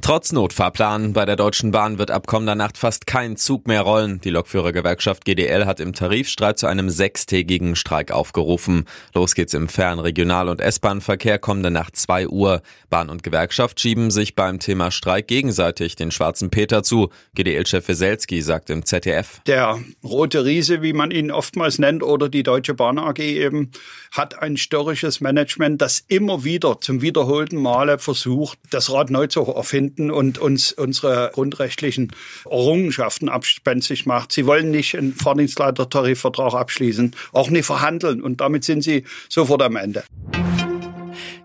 Trotz Notfahrplan bei der Deutschen Bahn wird ab kommender Nacht fast kein Zug mehr rollen. Die Lokführergewerkschaft GDL hat im Tarifstreit zu einem sechstägigen Streik aufgerufen. Los geht's im Fern-, Regional- und S-Bahn-Verkehr kommende Nacht 2 Uhr. Bahn und Gewerkschaft schieben sich beim Thema Streik gegenseitig den schwarzen Peter zu. GDL-Chef Weselski sagt im ZDF. Der rote Riese, wie man ihn oftmals nennt, oder die Deutsche Bahn AG eben, hat ein störrisches Management, das immer wieder zum wiederholten Male versucht, das Rad neu zu erfinden und uns unsere grundrechtlichen Errungenschaften abspenstig macht. Sie wollen nicht einen Fahrdienstleiter-Tarifvertrag abschließen, auch nicht verhandeln und damit sind sie sofort am Ende.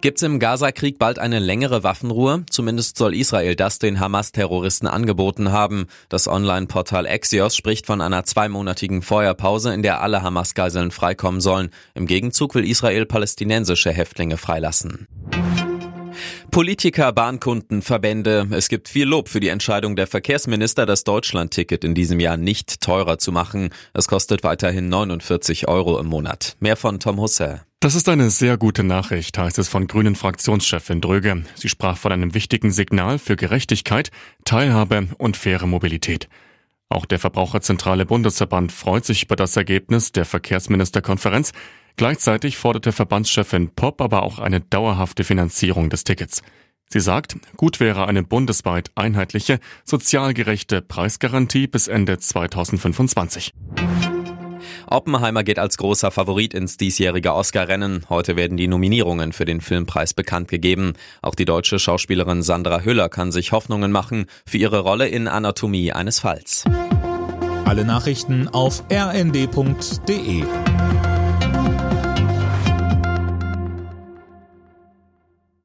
Gibt's im Gaza-Krieg bald eine längere Waffenruhe? Zumindest soll Israel das den Hamas-Terroristen angeboten haben. Das Online-Portal Axios spricht von einer zweimonatigen Feuerpause, in der alle Hamas-Geiseln freikommen sollen. Im Gegenzug will Israel palästinensische Häftlinge freilassen. Politiker, Bahnkunden, Verbände. Es gibt viel Lob für die Entscheidung der Verkehrsminister, das Deutschland-Ticket in diesem Jahr nicht teurer zu machen. Es kostet weiterhin 49 Euro im Monat. Mehr von Tom Husse. Das ist eine sehr gute Nachricht, heißt es von Grünen Fraktionschefin Dröge. Sie sprach von einem wichtigen Signal für Gerechtigkeit, Teilhabe und faire Mobilität. Auch der Verbraucherzentrale Bundesverband freut sich über das Ergebnis der Verkehrsministerkonferenz. Gleichzeitig forderte Verbandschefin Popp aber auch eine dauerhafte Finanzierung des Tickets. Sie sagt, gut wäre eine bundesweit einheitliche, sozial gerechte Preisgarantie bis Ende 2025. Oppenheimer geht als großer Favorit ins diesjährige Oscar-Rennen. Heute werden die Nominierungen für den Filmpreis bekannt gegeben. Auch die deutsche Schauspielerin Sandra Hüller kann sich Hoffnungen machen für ihre Rolle in Anatomie eines Falls. Alle Nachrichten auf rnd.de